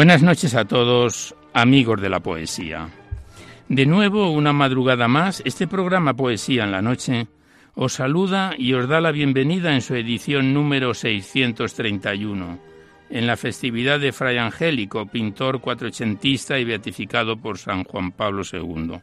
Buenas noches a todos, amigos de la poesía. De nuevo, una madrugada más, este programa Poesía en la Noche os saluda y os da la bienvenida en su edición número 631, en la festividad de Fray Angélico, pintor cuatrocentista y beatificado por San Juan Pablo II.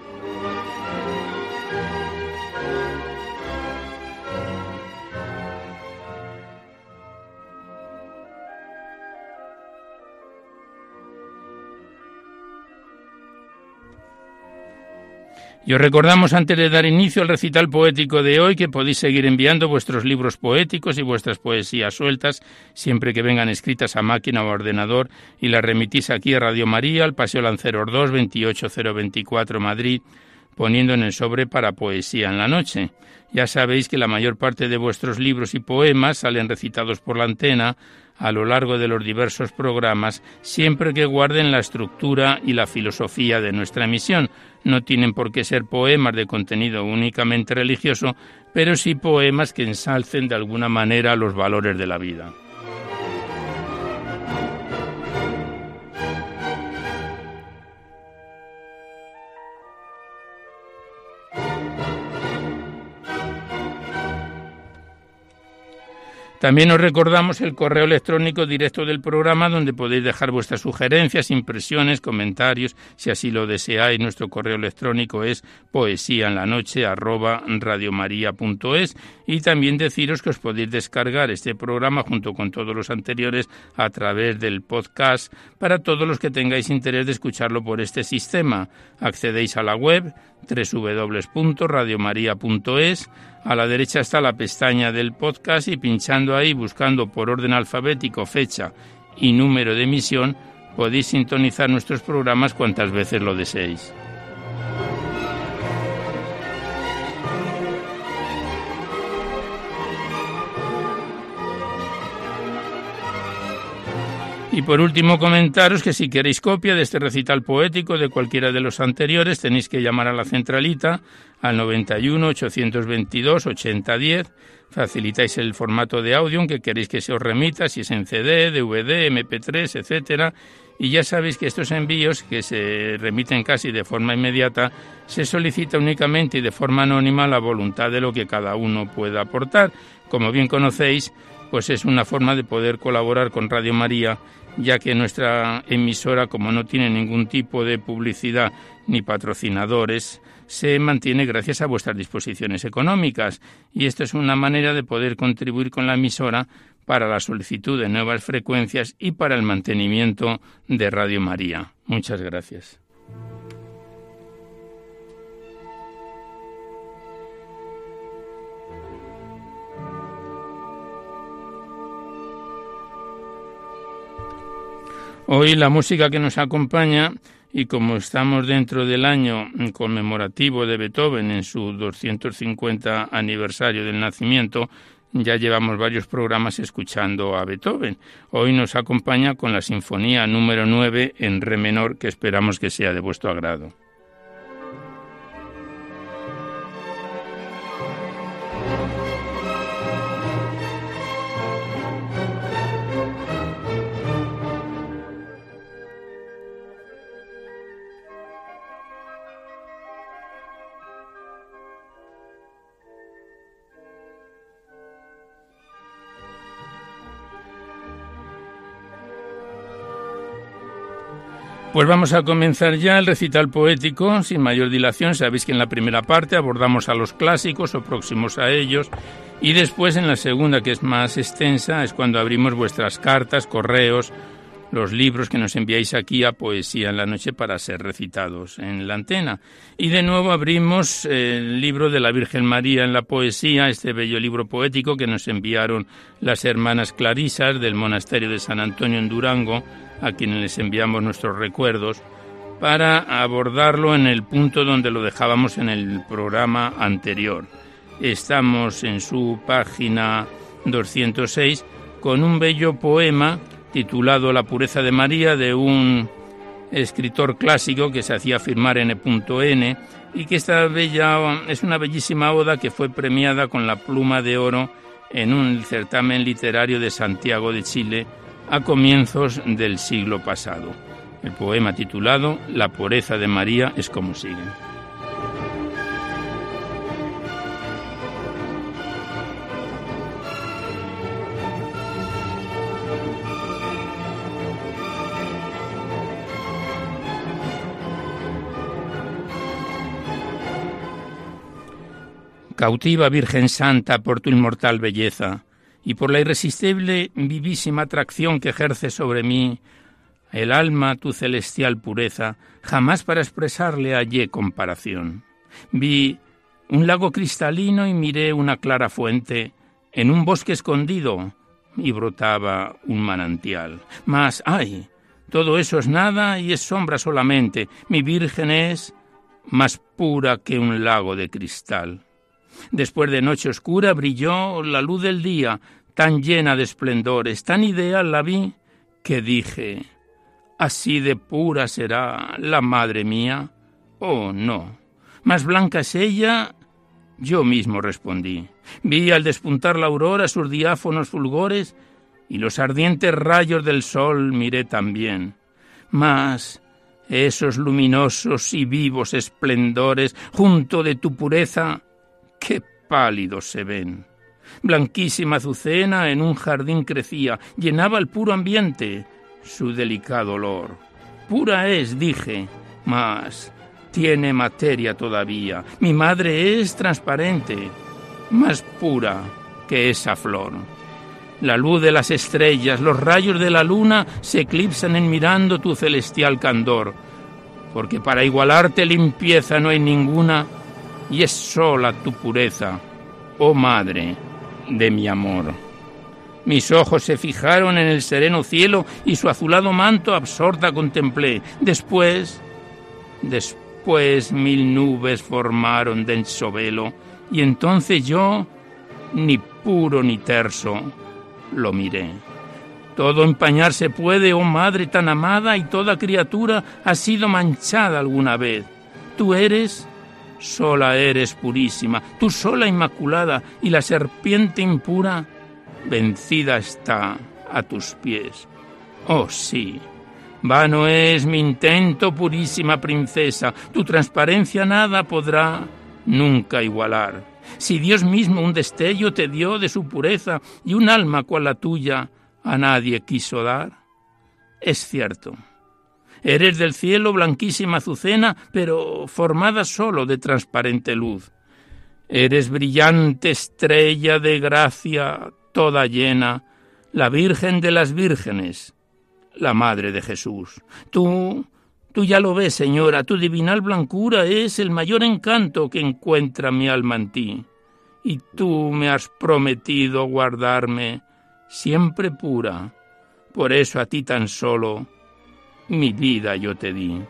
Y os recordamos antes de dar inicio al recital poético de hoy que podéis seguir enviando vuestros libros poéticos y vuestras poesías sueltas siempre que vengan escritas a máquina o ordenador y las remitís aquí a Radio María, al Paseo Lanceros 2, 28024 Madrid, poniendo en el sobre para poesía en la noche. Ya sabéis que la mayor parte de vuestros libros y poemas salen recitados por la antena a lo largo de los diversos programas, siempre que guarden la estructura y la filosofía de nuestra misión. No tienen por qué ser poemas de contenido únicamente religioso, pero sí poemas que ensalcen de alguna manera los valores de la vida. También os recordamos el correo electrónico directo del programa donde podéis dejar vuestras sugerencias, impresiones, comentarios, si así lo deseáis. Nuestro correo electrónico es poesía en la noche y también deciros que os podéis descargar este programa junto con todos los anteriores a través del podcast para todos los que tengáis interés de escucharlo por este sistema. Accedéis a la web www.radiomaria.es a la derecha está la pestaña del podcast y pinchando ahí, buscando por orden alfabético fecha y número de emisión, podéis sintonizar nuestros programas cuantas veces lo deseéis. Y por último, comentaros que si queréis copia de este recital poético de cualquiera de los anteriores, tenéis que llamar a la centralita al 91 822 8010. Facilitáis el formato de audio que queréis que se os remita, si es en CD, DVD, MP3, etcétera. Y ya sabéis que estos envíos, que se remiten casi de forma inmediata, se solicita únicamente y de forma anónima la voluntad de lo que cada uno pueda aportar. Como bien conocéis, pues es una forma de poder colaborar con Radio María ya que nuestra emisora, como no tiene ningún tipo de publicidad ni patrocinadores, se mantiene gracias a vuestras disposiciones económicas y esto es una manera de poder contribuir con la emisora para la solicitud de nuevas frecuencias y para el mantenimiento de Radio María. Muchas gracias. Hoy la música que nos acompaña y como estamos dentro del año conmemorativo de Beethoven en su 250 aniversario del nacimiento, ya llevamos varios programas escuchando a Beethoven. Hoy nos acompaña con la Sinfonía número 9 en Re menor, que esperamos que sea de vuestro agrado. Pues vamos a comenzar ya el recital poético, sin mayor dilación. Sabéis que en la primera parte abordamos a los clásicos o próximos a ellos, y después en la segunda, que es más extensa, es cuando abrimos vuestras cartas, correos, los libros que nos enviáis aquí a Poesía en la Noche para ser recitados en la antena. Y de nuevo abrimos el libro de la Virgen María en la Poesía, este bello libro poético que nos enviaron las hermanas Clarisas del Monasterio de San Antonio en Durango a quienes les enviamos nuestros recuerdos, para abordarlo en el punto donde lo dejábamos en el programa anterior. Estamos en su página 206 con un bello poema titulado La pureza de María de un escritor clásico que se hacía firmar en N. y que esta bella es una bellísima oda que fue premiada con la pluma de oro en un certamen literario de Santiago de Chile a comienzos del siglo pasado. El poema titulado La pureza de María es como sigue. Cautiva Virgen Santa por tu inmortal belleza, y por la irresistible vivísima atracción que ejerce sobre mí el alma tu celestial pureza, jamás para expresarle hallé comparación. Vi un lago cristalino y miré una clara fuente en un bosque escondido y brotaba un manantial. Mas, ay, todo eso es nada y es sombra solamente. Mi Virgen es más pura que un lago de cristal. Después de noche oscura brilló la luz del día, tan llena de esplendores, tan ideal la vi, que dije, así de pura será la madre mía. Oh, no. Más blanca es ella. Yo mismo respondí. Vi al despuntar la aurora sus diáfonos fulgores, y los ardientes rayos del sol miré también. Mas esos luminosos y vivos esplendores, junto de tu pureza, qué pálidos se ven. Blanquísima azucena en un jardín crecía, llenaba el puro ambiente su delicado olor. Pura es, dije, mas tiene materia todavía. Mi madre es transparente, más pura que esa flor. La luz de las estrellas, los rayos de la luna se eclipsan en mirando tu celestial candor, porque para igualarte limpieza no hay ninguna y es sola tu pureza, oh Madre de mi amor. Mis ojos se fijaron en el sereno cielo y su azulado manto absorta contemplé. Después, después mil nubes formaron denso velo y entonces yo, ni puro ni terso, lo miré. Todo empañarse puede, oh madre tan amada, y toda criatura ha sido manchada alguna vez. Tú eres sola eres purísima, tú sola inmaculada, y la serpiente impura vencida está a tus pies. Oh sí, vano es mi intento, purísima princesa, tu transparencia nada podrá nunca igualar. Si Dios mismo un destello te dio de su pureza y un alma cual la tuya a nadie quiso dar, es cierto Eres del cielo blanquísima azucena, pero formada solo de transparente luz. Eres brillante estrella de gracia toda llena, la Virgen de las Vírgenes, la Madre de Jesús. Tú, tú ya lo ves, Señora, tu divinal blancura es el mayor encanto que encuentra mi alma en ti. Y tú me has prometido guardarme siempre pura. Por eso a ti tan solo mi vida yo te di.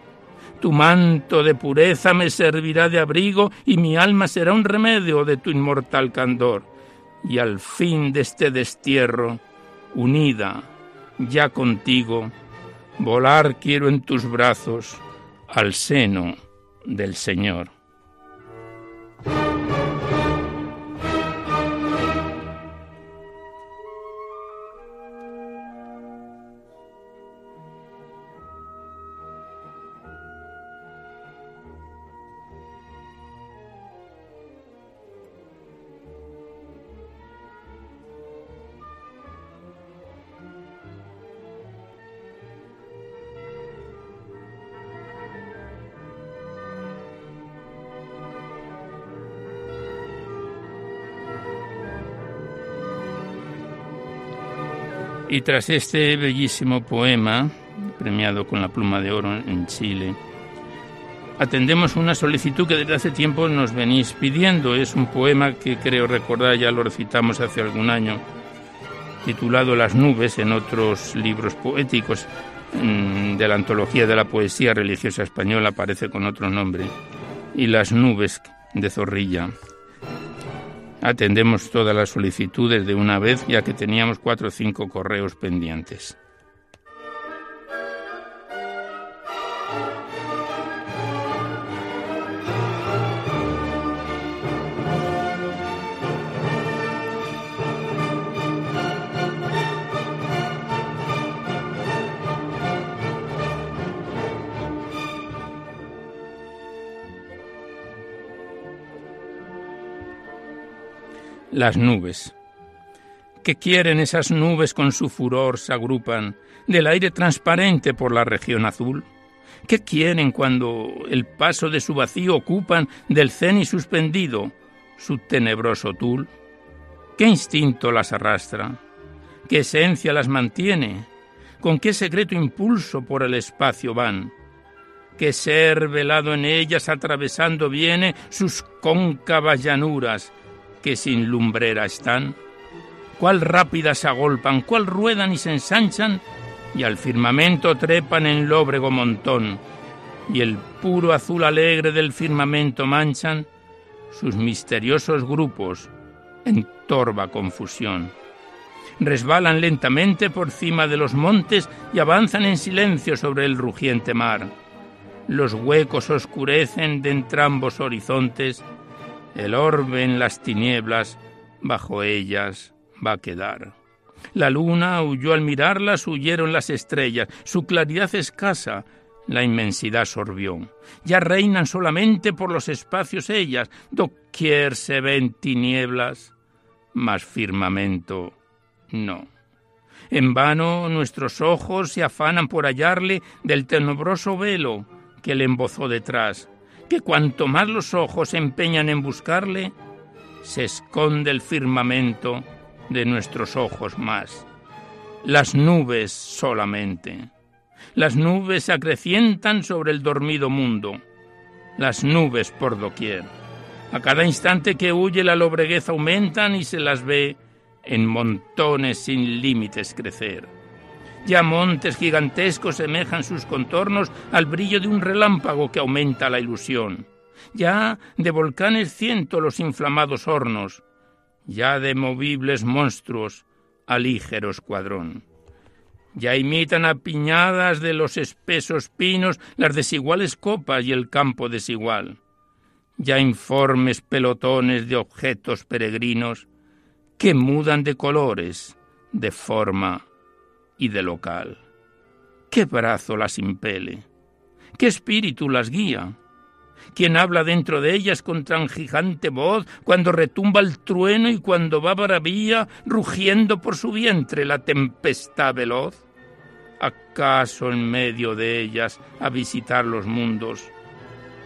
Tu manto de pureza me servirá de abrigo y mi alma será un remedio de tu inmortal candor. Y al fin de este destierro, unida ya contigo, volar quiero en tus brazos al seno del Señor. Y tras este bellísimo poema, premiado con la pluma de oro en Chile, atendemos una solicitud que desde hace tiempo nos venís pidiendo. Es un poema que creo recordar, ya lo recitamos hace algún año, titulado Las nubes en otros libros poéticos mm, de la antología de la poesía religiosa española, aparece con otro nombre, y Las nubes de Zorrilla. Atendemos todas las solicitudes de una vez ya que teníamos cuatro o cinco correos pendientes. Las nubes. ¿Qué quieren esas nubes con su furor se agrupan del aire transparente por la región azul? ¿Qué quieren cuando el paso de su vacío ocupan del ceni suspendido su tenebroso tul? ¿Qué instinto las arrastra? ¿Qué esencia las mantiene? ¿Con qué secreto impulso por el espacio van? ¿Qué ser velado en ellas atravesando viene sus cóncavas llanuras que sin lumbrera están, cuál rápidas se agolpan, cuál ruedan y se ensanchan, y al firmamento trepan en lóbrego montón, y el puro azul alegre del firmamento manchan sus misteriosos grupos en torva confusión. Resbalan lentamente por cima de los montes y avanzan en silencio sobre el rugiente mar. Los huecos oscurecen de entrambos horizontes el orbe en las tinieblas, bajo ellas va a quedar. La luna huyó al mirarlas, huyeron las estrellas, su claridad escasa, la inmensidad sorbió. Ya reinan solamente por los espacios ellas, doquier se ven tinieblas, mas firmamento no. En vano nuestros ojos se afanan por hallarle del tenebroso velo que le embozó detrás, que cuanto más los ojos empeñan en buscarle, se esconde el firmamento de nuestros ojos más. Las nubes solamente. Las nubes se acrecientan sobre el dormido mundo. Las nubes por doquier. A cada instante que huye la lobreguez aumentan y se las ve en montones sin límites crecer. Ya montes gigantescos semejan sus contornos al brillo de un relámpago que aumenta la ilusión. Ya de volcanes ciento los inflamados hornos. Ya de movibles monstruos alígero escuadrón. Ya imitan a piñadas de los espesos pinos las desiguales copas y el campo desigual. Ya informes pelotones de objetos peregrinos que mudan de colores, de forma y de local. ¿Qué brazo las impele? ¿Qué espíritu las guía? ¿Quién habla dentro de ellas con tan gigante voz cuando retumba el trueno y cuando va bravía rugiendo por su vientre la tempestad veloz? ¿Acaso en medio de ellas a visitar los mundos?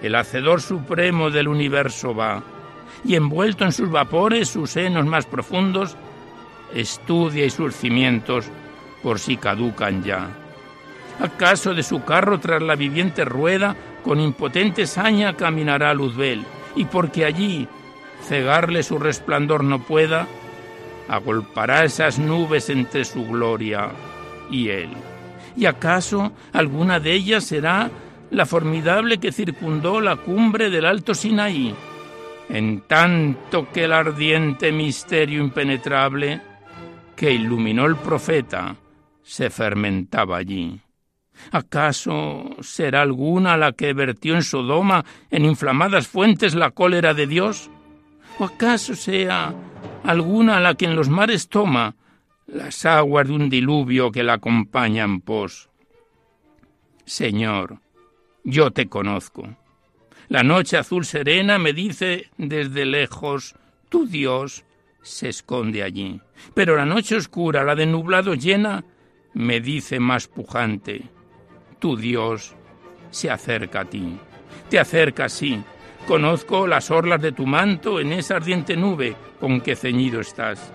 El hacedor supremo del universo va, y envuelto en sus vapores sus senos más profundos, estudia y sus cimientos por si caducan ya. ¿Acaso de su carro tras la viviente rueda con impotente saña caminará Luzbel y porque allí cegarle su resplandor no pueda, agolpará esas nubes entre su gloria y él? ¿Y acaso alguna de ellas será la formidable que circundó la cumbre del alto Sinaí? En tanto que el ardiente misterio impenetrable que iluminó el profeta se fermentaba allí. ¿Acaso será alguna la que vertió en Sodoma en inflamadas fuentes la cólera de Dios? ¿O acaso sea alguna la que en los mares toma las aguas de un diluvio que la acompañan pos? Señor, yo te conozco. La noche azul serena me dice desde lejos, tu Dios se esconde allí. Pero la noche oscura, la de nublado llena, me dice más pujante, tu Dios se acerca a ti. Te acerca, sí. Conozco las orlas de tu manto en esa ardiente nube con que ceñido estás.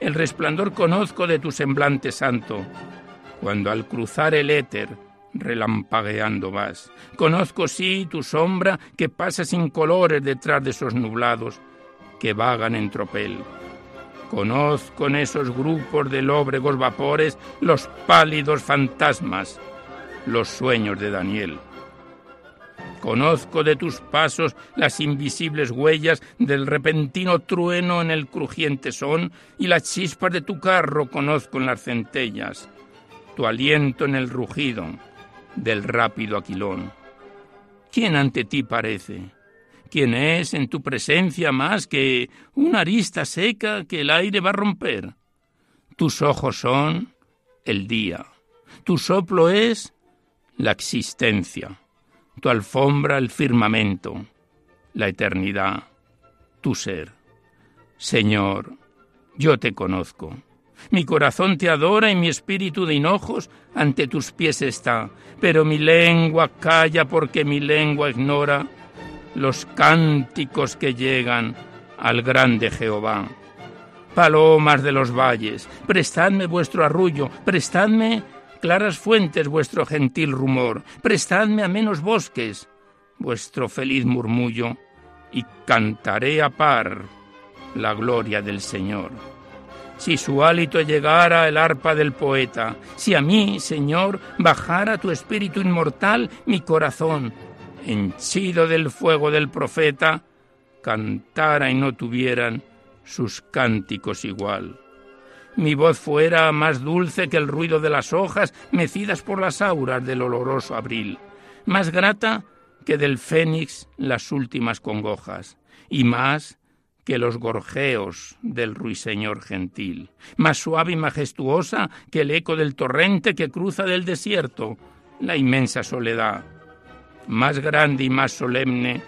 El resplandor conozco de tu semblante santo, cuando al cruzar el éter relampagueando vas. Conozco, sí, tu sombra que pasa sin colores detrás de esos nublados que vagan en tropel. Conozco en esos grupos de lóbregos vapores los pálidos fantasmas, los sueños de Daniel. Conozco de tus pasos las invisibles huellas del repentino trueno en el crujiente son y las chispas de tu carro conozco en las centellas, tu aliento en el rugido del rápido aquilón. ¿Quién ante ti parece? ¿Quién es en tu presencia más que una arista seca que el aire va a romper? Tus ojos son el día, tu soplo es la existencia, tu alfombra el firmamento, la eternidad, tu ser. Señor, yo te conozco. Mi corazón te adora y mi espíritu de hinojos ante tus pies está, pero mi lengua calla porque mi lengua ignora los cánticos que llegan al grande Jehová. Palomas de los valles, prestadme vuestro arrullo, prestadme claras fuentes vuestro gentil rumor, prestadme a menos bosques vuestro feliz murmullo, y cantaré a par la gloria del Señor. Si su hálito llegara el arpa del poeta, si a mí, Señor, bajara tu espíritu inmortal, mi corazón henchido del fuego del profeta, cantara y no tuvieran sus cánticos igual. Mi voz fuera más dulce que el ruido de las hojas mecidas por las auras del oloroso abril, más grata que del fénix las últimas congojas, y más que los gorjeos del ruiseñor gentil, más suave y majestuosa que el eco del torrente que cruza del desierto la inmensa soledad, más grande y más solemne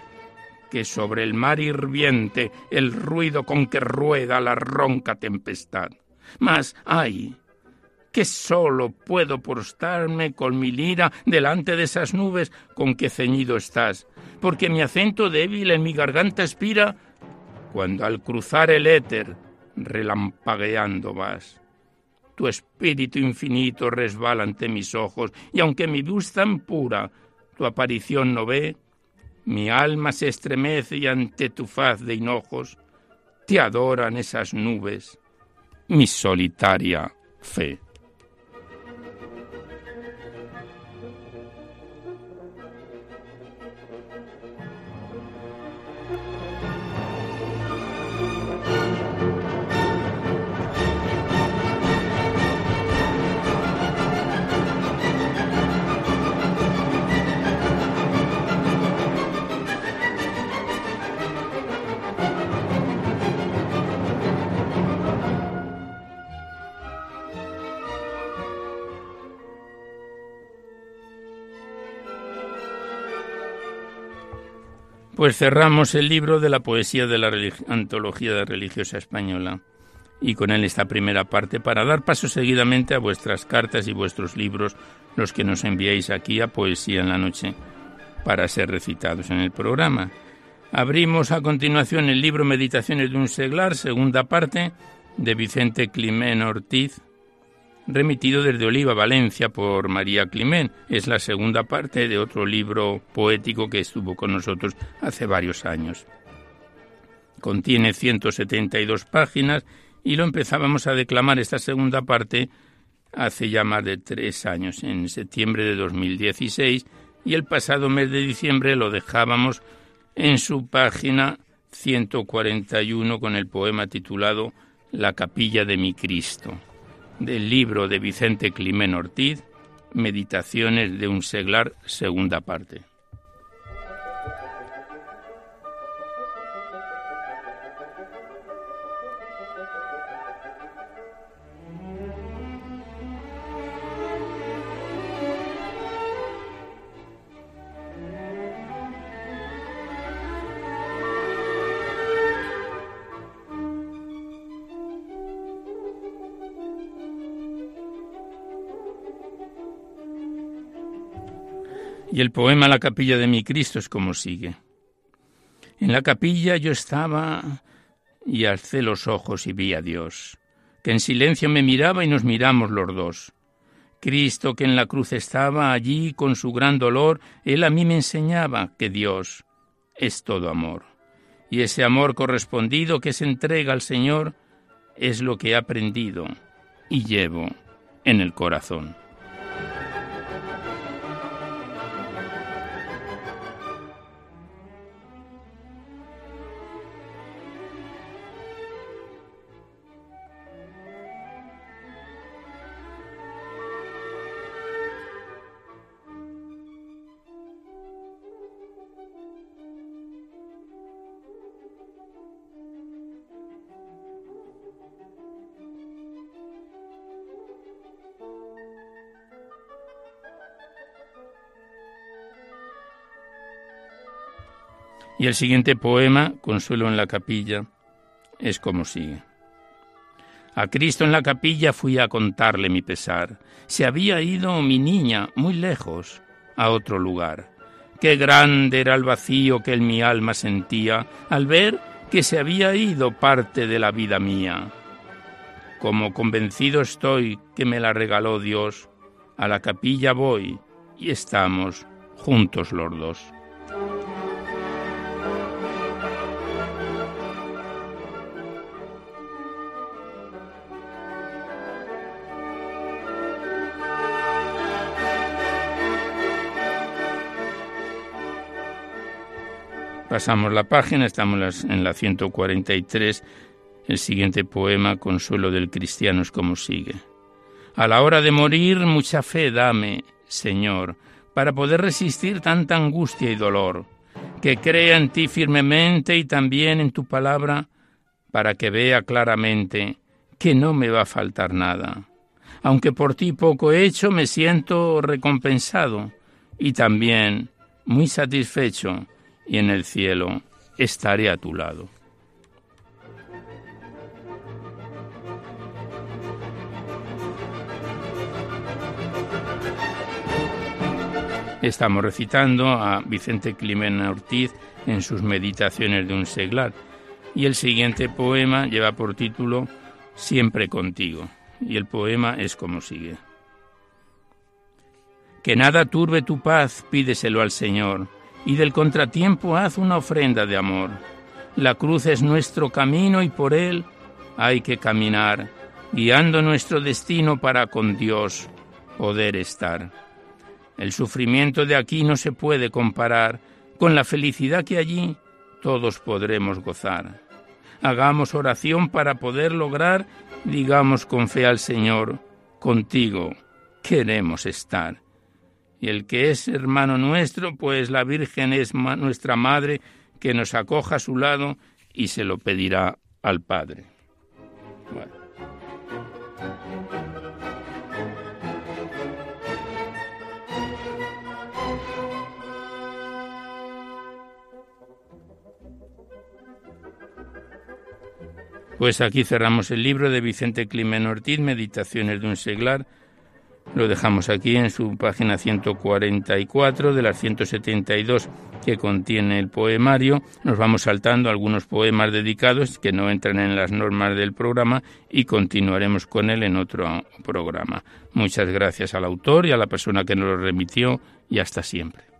que sobre el mar hirviente el ruido con que rueda la ronca tempestad. Mas, ay, que solo puedo prostarme con mi lira delante de esas nubes con que ceñido estás, porque mi acento débil en mi garganta expira cuando al cruzar el éter relampagueando vas. Tu espíritu infinito resbala ante mis ojos, y aunque mi luz tan pura tu aparición no ve, mi alma se estremece y ante tu faz de hinojos te adoran esas nubes, mi solitaria fe. Pues cerramos el libro de la poesía de la antología religiosa española y con él esta primera parte para dar paso seguidamente a vuestras cartas y vuestros libros, los que nos enviáis aquí a Poesía en la Noche, para ser recitados en el programa. Abrimos a continuación el libro Meditaciones de un seglar, segunda parte, de Vicente Climén Ortiz, remitido desde Oliva, Valencia, por María Climén. Es la segunda parte de otro libro poético que estuvo con nosotros hace varios años. Contiene 172 páginas y lo empezábamos a declamar esta segunda parte hace ya más de tres años, en septiembre de 2016, y el pasado mes de diciembre lo dejábamos en su página 141 con el poema titulado La capilla de mi Cristo, del libro de Vicente Climén Ortiz, Meditaciones de un seglar, segunda parte. Y el poema La capilla de mi Cristo es como sigue. En la capilla yo estaba y alcé los ojos y vi a Dios, que en silencio me miraba y nos miramos los dos. Cristo que en la cruz estaba allí con su gran dolor, Él a mí me enseñaba que Dios es todo amor. Y ese amor correspondido que se entrega al Señor es lo que he aprendido y llevo en el corazón. Y el siguiente poema, Consuelo en la capilla, es como sigue. A Cristo en la capilla fui a contarle mi pesar. Se había ido mi niña muy lejos, a otro lugar. Qué grande era el vacío que en mi alma sentía al ver que se había ido parte de la vida mía. Como convencido estoy que me la regaló Dios, a la capilla voy y estamos juntos los dos. Pasamos la página, estamos en la 143. El siguiente poema, Consuelo del Cristiano, es como sigue. A la hora de morir, mucha fe dame, Señor, para poder resistir tanta angustia y dolor, que crea en ti firmemente y también en tu palabra, para que vea claramente que no me va a faltar nada. Aunque por ti poco he hecho, me siento recompensado y también muy satisfecho y en el cielo estaré a tu lado. Estamos recitando a Vicente Climén Ortiz en sus Meditaciones de un seglar y el siguiente poema lleva por título Siempre contigo y el poema es como sigue. Que nada turbe tu paz, pídeselo al Señor y del contratiempo haz una ofrenda de amor. La cruz es nuestro camino y por él hay que caminar, guiando nuestro destino para con Dios poder estar. El sufrimiento de aquí no se puede comparar con la felicidad que allí todos podremos gozar. Hagamos oración para poder lograr, digamos con fe al Señor, contigo queremos estar y el que es hermano nuestro, pues la Virgen es nuestra Madre, que nos acoja a su lado y se lo pedirá al Padre. Pues aquí cerramos el libro de Vicente Climen Ortiz, Meditaciones de un seglar, lo dejamos aquí en su página 144 de las 172 que contiene el poemario. Nos vamos saltando algunos poemas dedicados que no entran en las normas del programa y continuaremos con él en otro programa. Muchas gracias al autor y a la persona que nos lo remitió y hasta siempre.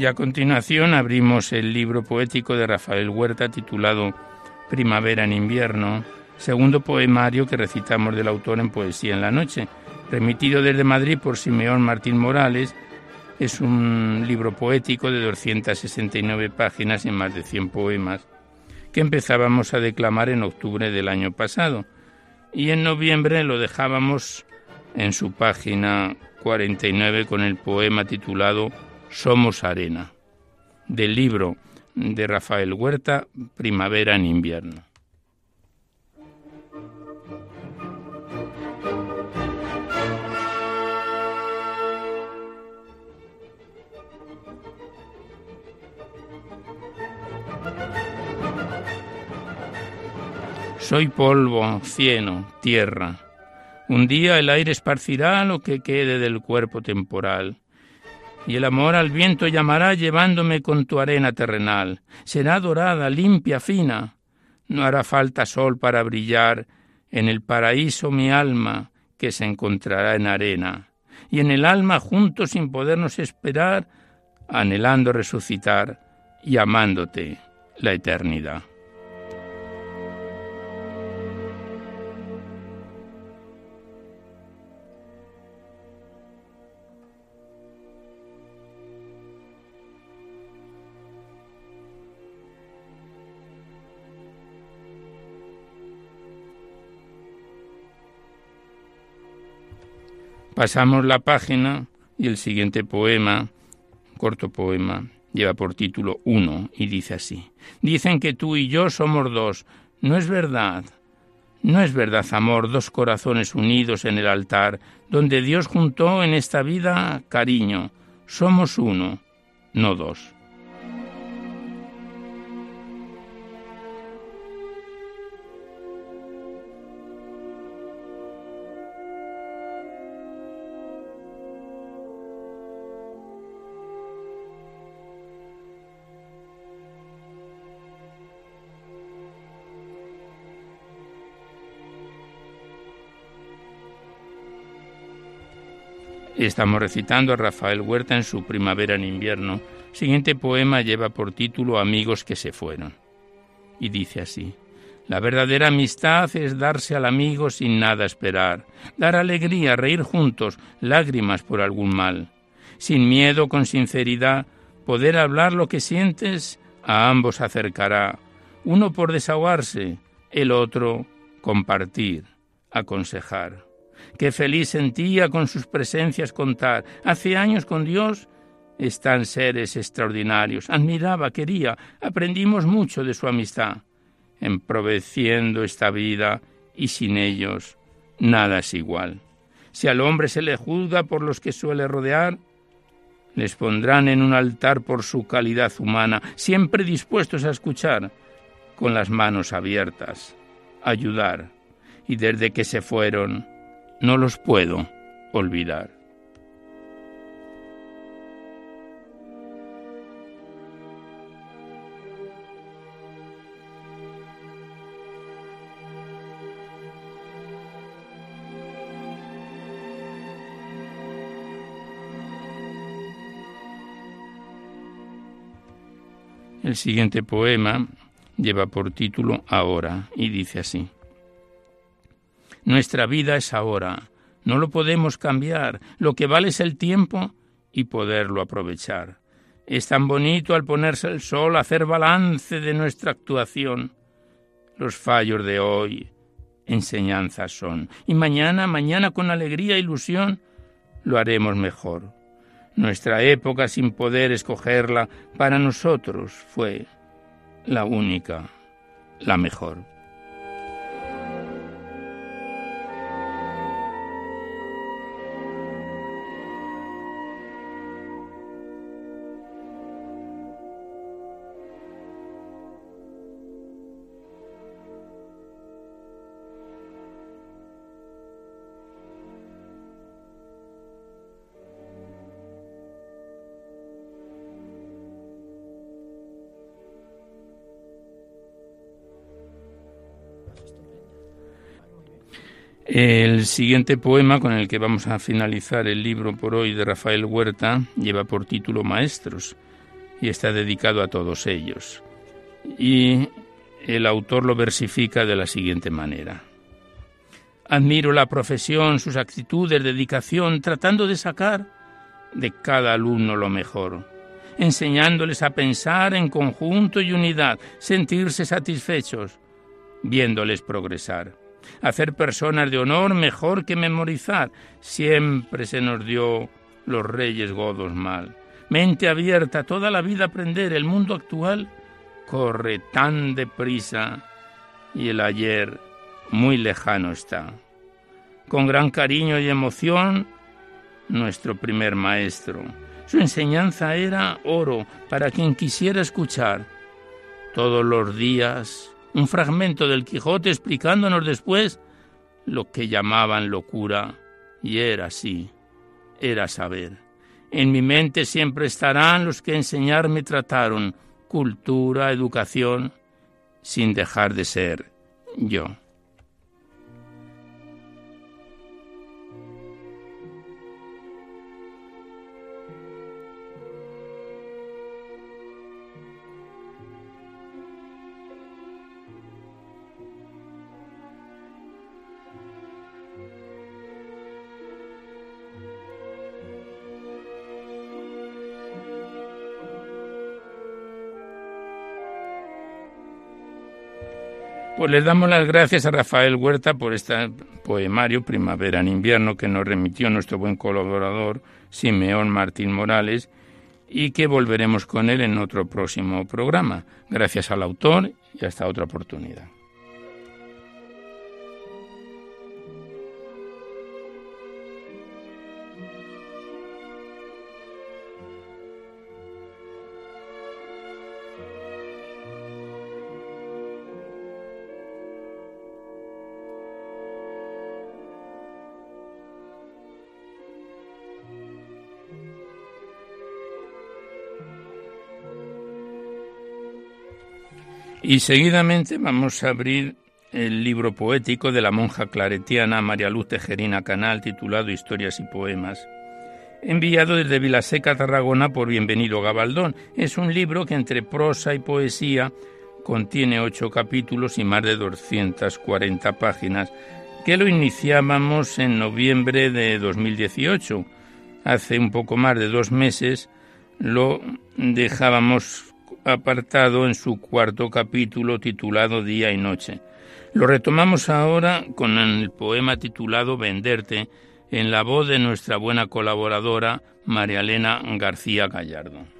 Y a continuación abrimos el libro poético de Rafael Huerta titulado Primavera en invierno, segundo poemario que recitamos del autor en Poesía en la Noche, remitido desde Madrid por Simeón Martín Morales. Es un libro poético de 269 páginas y más de 100 poemas que empezábamos a declamar en octubre del año pasado y en noviembre lo dejábamos en su página 49 con el poema titulado Somos Arena, del libro de Rafael Huerta, Primavera en invierno. Soy polvo, cieno, tierra. Un día el aire esparcirá lo que quede del cuerpo temporal y el amor al viento llamará llevándome con tu arena terrenal. Será dorada, limpia, fina. No hará falta sol para brillar. En el paraíso mi alma, que se encontrará en arena. Y en el alma juntos sin podernos esperar, anhelando resucitar y amándote la eternidad. Pasamos la página y el siguiente poema, corto poema, lleva por título Uno y dice así. Dicen que tú y yo somos dos. No es verdad. No es verdad, amor, dos corazones unidos en el altar, donde Dios juntó en esta vida cariño. Somos uno, no dos. Estamos recitando a Rafael Huerta en su Primavera en invierno. Siguiente poema lleva por título Amigos que se fueron. Y dice así. La verdadera amistad es darse al amigo sin nada esperar, dar alegría, reír juntos, lágrimas por algún mal. Sin miedo, con sinceridad, poder hablar lo que sientes a ambos acercará, uno por desahogarse, el otro compartir, aconsejar. Qué feliz sentía con sus presencias contar. Hace años con Dios están seres extraordinarios. Admiraba, quería, aprendimos mucho de su amistad, emproveciendo esta vida y sin ellos nada es igual. Si al hombre se le juzga por los que suele rodear, les pondrán en un altar por su calidad humana, siempre dispuestos a escuchar, con las manos abiertas, ayudar. Y desde que se fueron, no los puedo olvidar. El siguiente poema lleva por título Ahora y dice así. Nuestra vida es ahora. No lo podemos cambiar. Lo que vale es el tiempo y poderlo aprovechar. Es tan bonito al ponerse el sol hacer balance de nuestra actuación. Los fallos de hoy enseñanzas son. Y mañana, mañana con alegría e ilusión, lo haremos mejor. Nuestra época sin poder escogerla para nosotros fue la única, la mejor. El siguiente poema con el que vamos a finalizar el libro por hoy de Rafael Huerta lleva por título Maestros y está dedicado a todos ellos. Y el autor lo versifica de la siguiente manera. Admiro la profesión, sus actitudes, dedicación, tratando de sacar de cada alumno lo mejor, enseñándoles a pensar en conjunto y unidad, sentirse satisfechos, viéndoles progresar. Hacer personas de honor mejor que memorizar. Siempre se nos dio los reyes godos mal. Mente abierta, toda la vida aprender. El mundo actual corre tan deprisa y el ayer muy lejano está. Con gran cariño y emoción, nuestro primer maestro. Su enseñanza era oro para quien quisiera escuchar. Todos los días un fragmento del Quijote explicándonos después lo que llamaban locura, y era así, era saber. En mi mente siempre estarán los que enseñarme trataron, cultura, educación, sin dejar de ser yo. Pues les damos las gracias a Rafael Huerta por este poemario Primavera en invierno que nos remitió nuestro buen colaborador Simeón Martín Morales y que volveremos con él en otro próximo programa. Gracias al autor y hasta otra oportunidad. Y seguidamente vamos a abrir el libro poético de la monja claretiana María Luz Tejerina Canal titulado Historias y Poemas, enviado desde Vilaseca, Tarragona por Bienvenido Gabaldón. Es un libro que entre prosa y poesía contiene ocho capítulos y más de 240 páginas, que lo iniciábamos en noviembre de 2018. Hace un poco más de dos meses lo dejábamos apartado en su cuarto capítulo titulado Día y Noche. Lo retomamos ahora con el poema titulado Venderte, en la voz de nuestra buena colaboradora María Elena García Gallardo.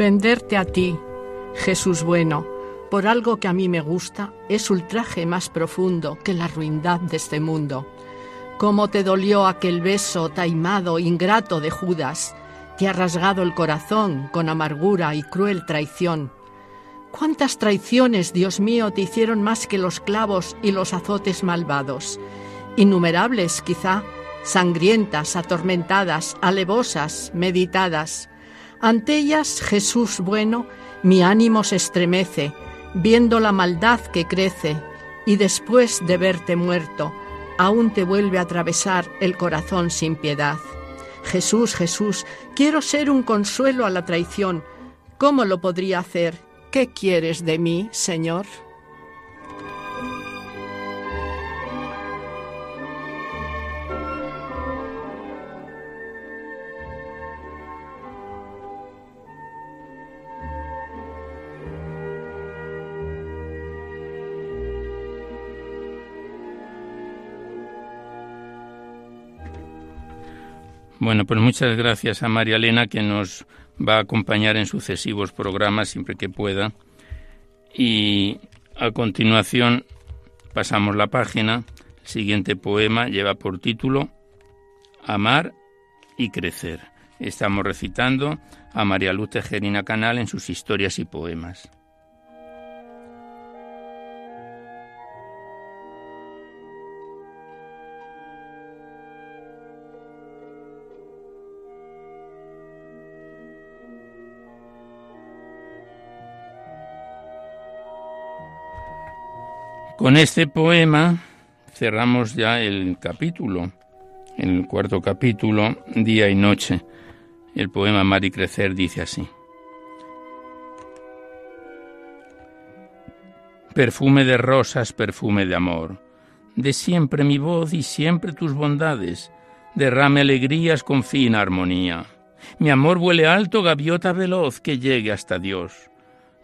Venderte a ti, Jesús bueno, por algo que a mí me gusta, es ultraje más profundo que la ruindad de este mundo. Cómo te dolió aquel beso taimado, ingrato de Judas, te ha rasgado el corazón con amargura y cruel traición. ¿Cuántas traiciones, Dios mío, te hicieron más que los clavos y los azotes malvados? Innumerables, quizá, sangrientas, atormentadas, alevosas, meditadas. Ante ellas, Jesús bueno, mi ánimo se estremece, viendo la maldad que crece, y después de verte muerto, aún te vuelve a atravesar el corazón sin piedad. Jesús, Jesús, quiero ser un consuelo a la traición. ¿Cómo lo podría hacer? ¿Qué quieres de mí, Señor? Bueno, pues muchas gracias a María Elena que nos va a acompañar en sucesivos programas siempre que pueda. Y a continuación pasamos la página. El siguiente poema lleva por título amar y crecer. Estamos recitando a María Luz Tejerina Canal en sus historias y poemas. Con este poema cerramos ya el capítulo, el cuarto capítulo, Día y Noche. El poema Mar y Crecer dice así. Perfume de rosas, perfume de amor, de siempre mi voz y siempre tus bondades, derrame alegrías con fina armonía. Mi amor vuele alto, gaviota veloz, que llegue hasta Dios.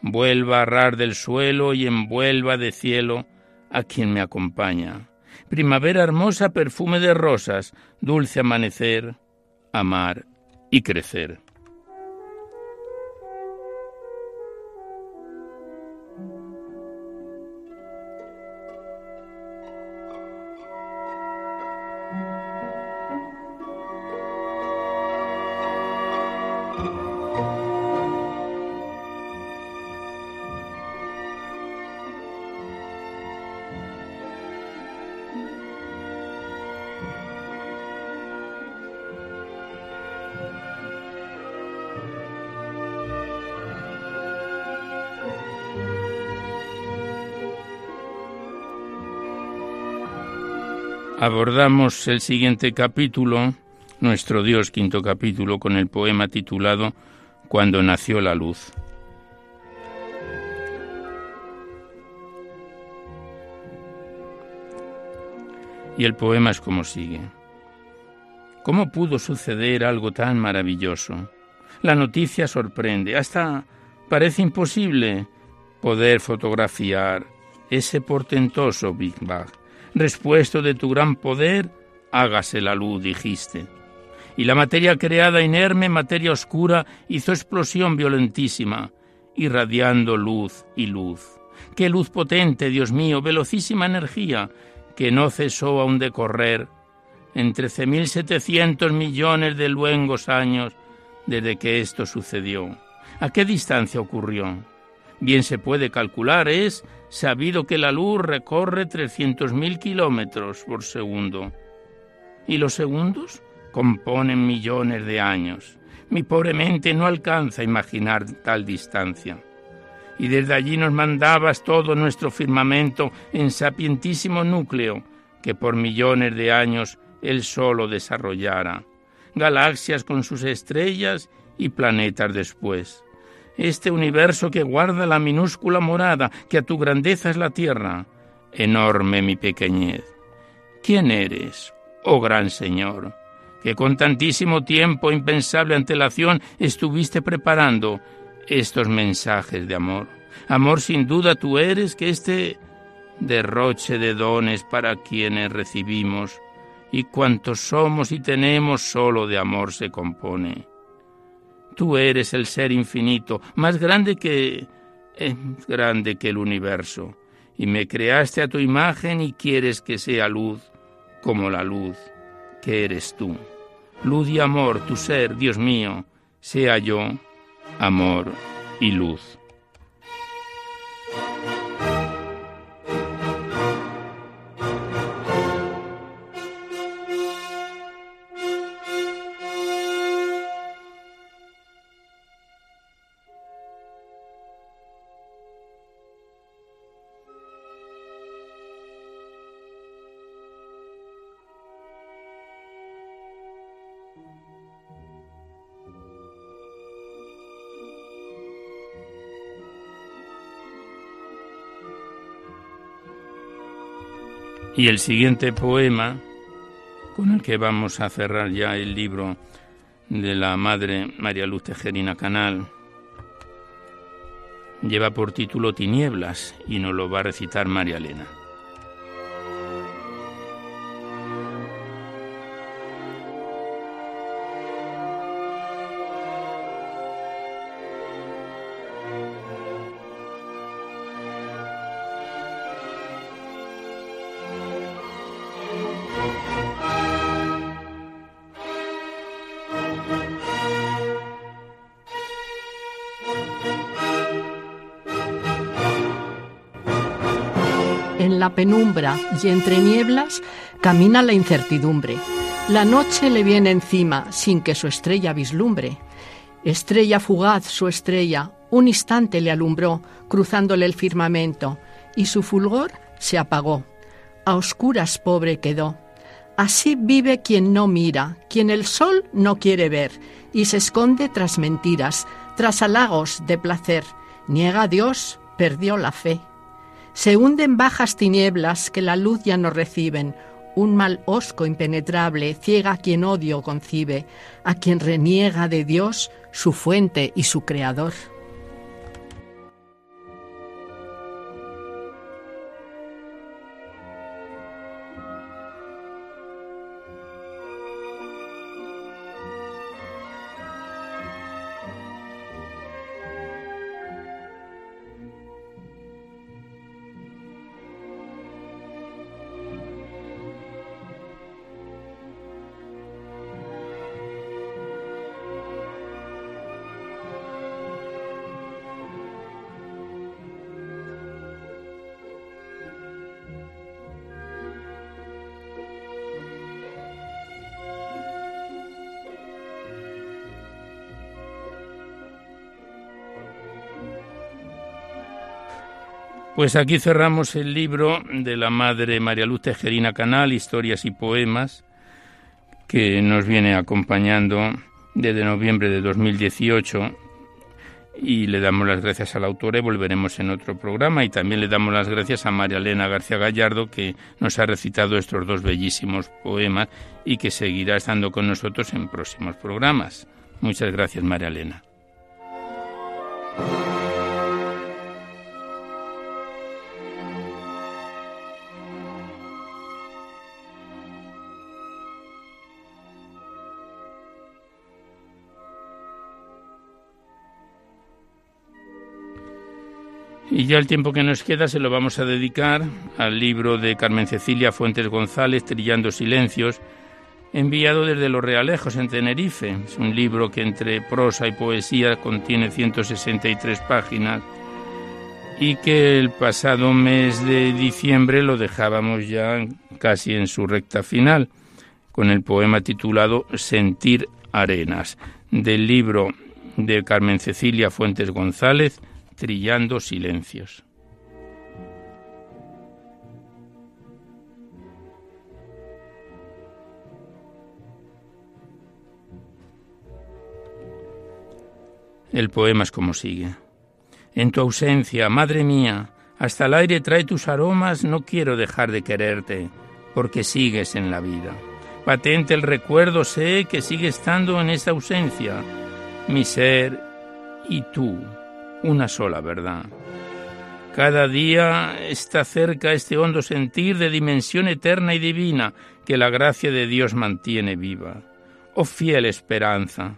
Vuelva a rar del suelo y envuelva de cielo a quien me acompaña. Primavera hermosa, perfume de rosas, dulce amanecer, amar y crecer. Abordamos el siguiente capítulo, nuestro Dios quinto capítulo, con el poema titulado Cuando nació la luz. Y el poema es como sigue. ¿Cómo pudo suceder algo tan maravilloso? La noticia sorprende, hasta parece imposible poder fotografiar ese portentoso Big Bang respuesto de tu gran poder, hágase la luz, dijiste. Y la materia creada inerme, materia oscura, hizo explosión violentísima, irradiando luz y luz. Qué luz potente, Dios mío, velocísima energía, que no cesó aún de correr en trece mil setecientos millones de luengos años desde que esto sucedió. ¿A qué distancia ocurrió? Bien se puede calcular, es sabido que la luz recorre 300.000 kilómetros por segundo. Y los segundos componen millones de años. Mi pobre mente no alcanza a imaginar tal distancia. Y desde allí nos mandabas todo nuestro firmamento en sapientísimo núcleo que por millones de años él solo desarrollara. Galaxias con sus estrellas y planetas después este universo que guarda la minúscula morada, que a tu grandeza es la tierra. Enorme mi pequeñez. ¿Quién eres, oh gran Señor? Que con tantísimo tiempo, impensable antelación, estuviste preparando estos mensajes de amor. Amor sin duda tú eres que este derroche de dones para quienes recibimos y cuantos somos y tenemos solo de amor se compone. Tú eres el ser infinito, más grande que es grande que el universo, y me creaste a tu imagen y quieres que sea luz como la luz que eres tú. Luz y amor, tu ser, Dios mío, sea yo amor y luz. Y el siguiente poema, con el que vamos a cerrar ya el libro de la Madre María Luz Tejerina Canal, lleva por título Tinieblas y nos lo va a recitar María Elena. Penumbra y entre nieblas camina la incertidumbre. La noche le viene encima sin que su estrella vislumbre. Estrella fugaz, su estrella, un instante le alumbró, cruzándole el firmamento, y su fulgor se apagó. A oscuras pobre quedó. Así vive quien no mira, quien el sol no quiere ver, y se esconde tras mentiras, tras halagos de placer. Niega a Dios, perdió la fe. Se hunde en bajas tinieblas que la luz ya no reciben, un mal hosco impenetrable ciega a quien odio concibe, a quien reniega de Dios, su fuente y su creador. Pues aquí cerramos el libro de la madre María Luz Tejerina Canal, Historias y Poemas, que nos viene acompañando desde noviembre de 2018 y le damos las gracias a la autora y volveremos en otro programa y también le damos las gracias a María Elena García Gallardo que nos ha recitado estos dos bellísimos poemas y que seguirá estando con nosotros en próximos programas. Muchas gracias María Elena. Ya el tiempo que nos queda se lo vamos a dedicar al libro de Carmen Cecilia Fuentes González, Trillando Silencios, enviado desde Los Realejos en Tenerife. Es un libro que entre prosa y poesía contiene 163 páginas y que el pasado mes de diciembre lo dejábamos ya casi en su recta final, con el poema titulado Sentir Arenas, del libro de Carmen Cecilia Fuentes González, trillando silencios. El poema es como sigue. En tu ausencia, madre mía, hasta el aire trae tus aromas, no quiero dejar de quererte, porque sigues en la vida. Patente el recuerdo, sé que sigue estando en esta ausencia, mi ser y tú una sola verdad. Cada día está cerca este hondo sentir de dimensión eterna y divina que la gracia de Dios mantiene viva. Oh fiel esperanza,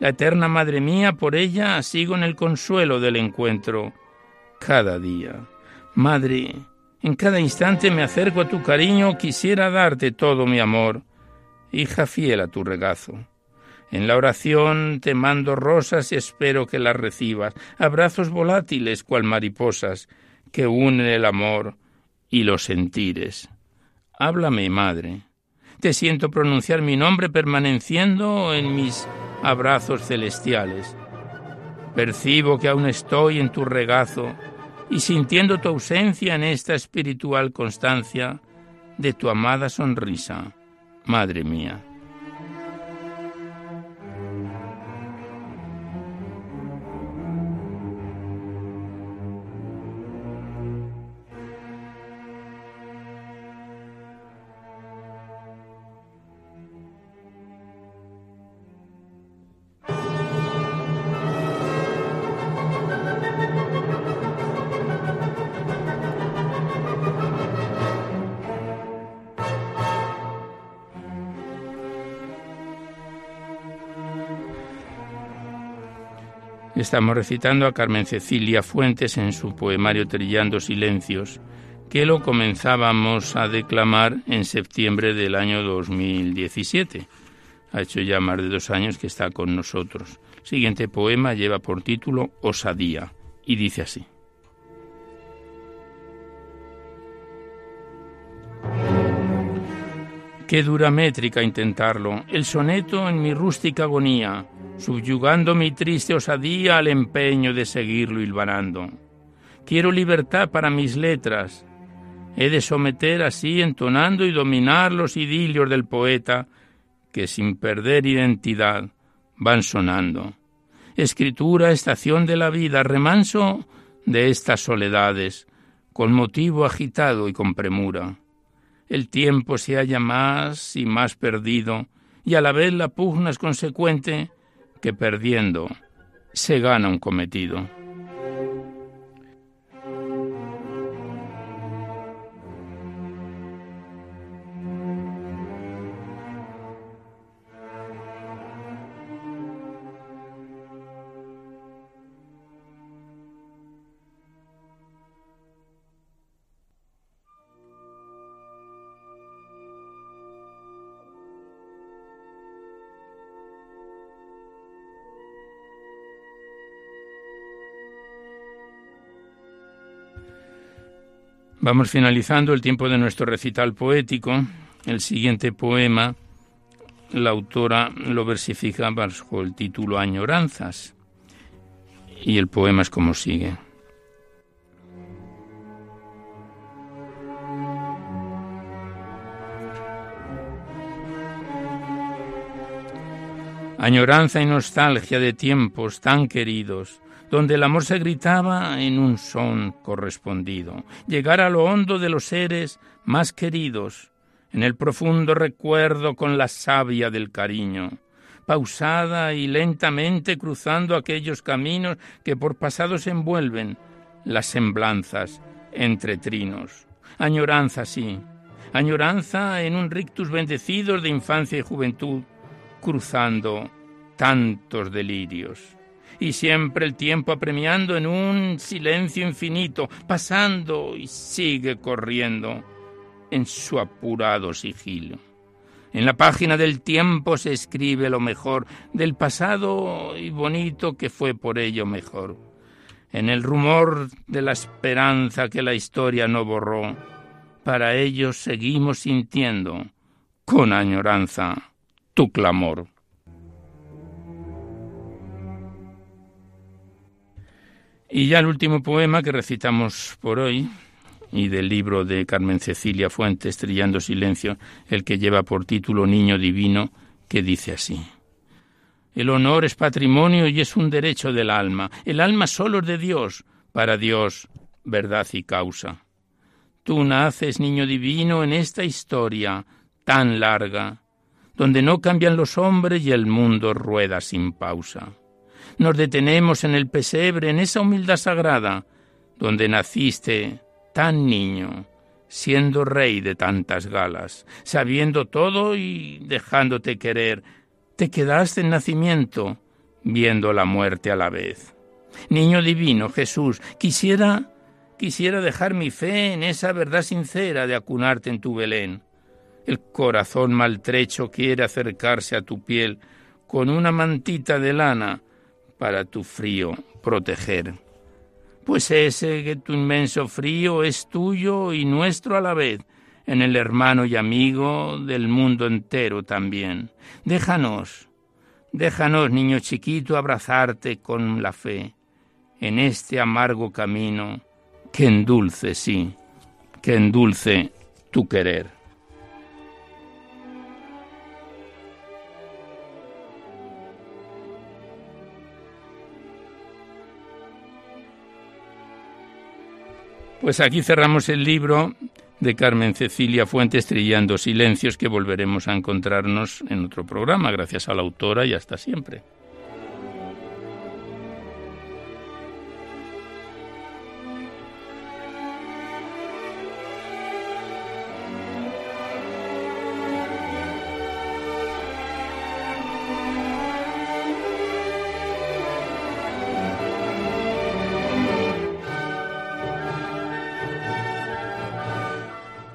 la eterna Madre mía, por ella sigo en el consuelo del encuentro. Cada día. Madre, en cada instante me acerco a tu cariño, quisiera darte todo mi amor. Hija fiel a tu regazo. En la oración te mando rosas y espero que las recibas, abrazos volátiles cual mariposas que unen el amor y los sentires. Háblame, madre. Te siento pronunciar mi nombre permaneciendo en mis abrazos celestiales. Percibo que aún estoy en tu regazo y sintiendo tu ausencia en esta espiritual constancia de tu amada sonrisa, madre mía. Estamos recitando a Carmen Cecilia Fuentes en su poemario Trillando Silencios, que lo comenzábamos a declamar en septiembre del año 2017. Ha hecho ya más de dos años que está con nosotros. El siguiente poema lleva por título Osadía y dice así. Qué dura métrica intentarlo, el soneto en mi rústica agonía, subyugando mi triste osadía al empeño de seguirlo hilvanando. Quiero libertad para mis letras. He de someter así, entonando y dominar los idilios del poeta, que sin perder identidad van sonando. Escritura, estación de la vida, remanso de estas soledades, con motivo agitado y con premura. El tiempo se halla más y más perdido, y a la vez la pugna es consecuente que perdiendo se gana un cometido. Vamos finalizando el tiempo de nuestro recital poético. El siguiente poema, la autora lo versifica bajo el título Añoranzas. Y el poema es como sigue. Añoranza y nostalgia de tiempos tan queridos, donde el amor se gritaba en un son correspondido, llegar a lo hondo de los seres más queridos, en el profundo recuerdo con la savia del cariño, pausada y lentamente cruzando aquellos caminos que por pasados envuelven las semblanzas entre trinos. Añoranza, sí, añoranza en un rictus bendecidos de infancia y juventud, cruzando tantos delirios y siempre el tiempo apremiando en un silencio infinito, pasando y sigue corriendo en su apurado sigilo. En la página del tiempo se escribe lo mejor del pasado y bonito que fue por ello mejor. En el rumor de la esperanza que la historia no borró, para ello seguimos sintiendo con añoranza tu clamor. Y ya el último poema que recitamos por hoy, y del libro de Carmen Cecilia Fuentes, Trillando Silencio, el que lleva por título Niño Divino, que dice así. El honor es patrimonio y es un derecho del alma. El alma solo es de Dios, para Dios, verdad y causa. Tú naces, niño divino, en esta historia tan larga, donde no cambian los hombres y el mundo rueda sin pausa nos detenemos en el pesebre, en esa humildad sagrada, donde naciste tan niño, siendo rey de tantas galas, sabiendo todo y dejándote querer, te quedaste en nacimiento, viendo la muerte a la vez. Niño divino, Jesús, quisiera, quisiera dejar mi fe en esa verdad sincera de acunarte en tu Belén. El corazón maltrecho quiere acercarse a tu piel con una mantita de lana para tu frío proteger. Pues ese que tu inmenso frío es tuyo y nuestro a la vez, en el hermano y amigo del mundo entero también. Déjanos, déjanos, niño chiquito, abrazarte con la fe en este amargo camino que endulce, sí, que endulce tu querer. Pues aquí cerramos el libro de Carmen Cecilia Fuentes Trillando Silencios que volveremos a encontrarnos en otro programa. Gracias a la autora y hasta siempre.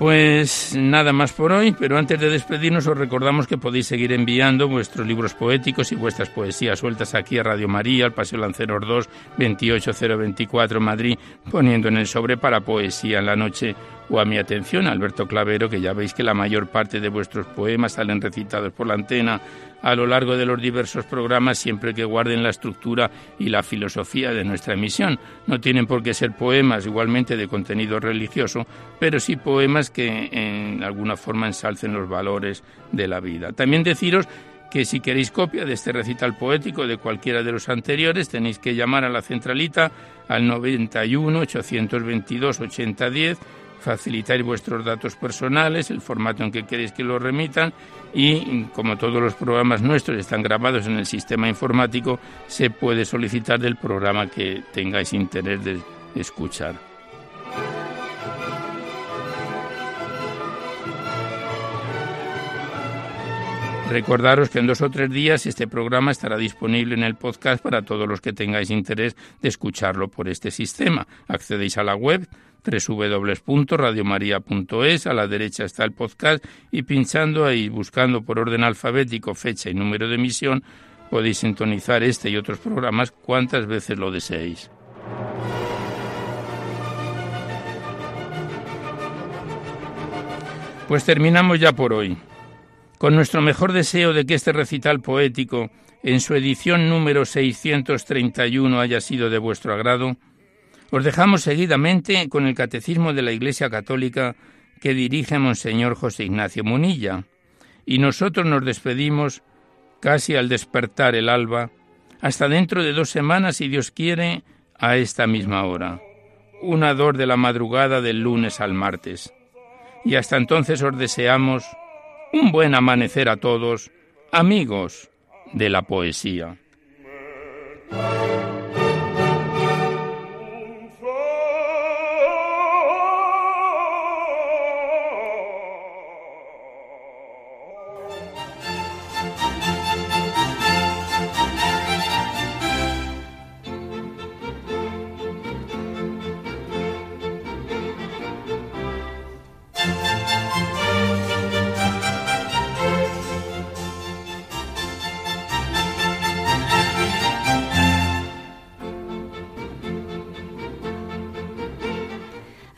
Pues nada más por hoy, pero antes de despedirnos os recordamos que podéis seguir enviando vuestros libros poéticos y vuestras poesías sueltas aquí a Radio María, al Paseo Lanceros 2, 28024 Madrid, poniendo en el sobre para Poesía en la Noche o a mi atención, Alberto Clavero, que ya veis que la mayor parte de vuestros poemas salen recitados por la antena a lo largo de los diversos programas siempre que guarden la estructura y la filosofía de nuestra emisión. No tienen por qué ser poemas igualmente de contenido religioso, pero sí poemas que en alguna forma ensalcen los valores de la vida. También deciros que si queréis copia de este recital poético de cualquiera de los anteriores tenéis que llamar a la centralita al 91 822 8010 facilitar vuestros datos personales, el formato en que queréis que lo remitan y como todos los programas nuestros están grabados en el sistema informático, se puede solicitar del programa que tengáis interés de escuchar. Recordaros que en dos o tres días este programa estará disponible en el podcast para todos los que tengáis interés de escucharlo por este sistema. Accedéis a la web www.radiomaria.es, a la derecha está el podcast y pinchando ahí, buscando por orden alfabético fecha y número de emisión, podéis sintonizar este y otros programas cuantas veces lo deseéis. Pues terminamos ya por hoy. Con nuestro mejor deseo de que este recital poético, en su edición número 631, haya sido de vuestro agrado, os dejamos seguidamente con el Catecismo de la Iglesia Católica que dirige Monseñor José Ignacio Munilla, y nosotros nos despedimos casi al despertar el alba, hasta dentro de dos semanas, si Dios quiere, a esta misma hora, una dor de la madrugada del lunes al martes. Y hasta entonces os deseamos un buen amanecer a todos, amigos de la poesía.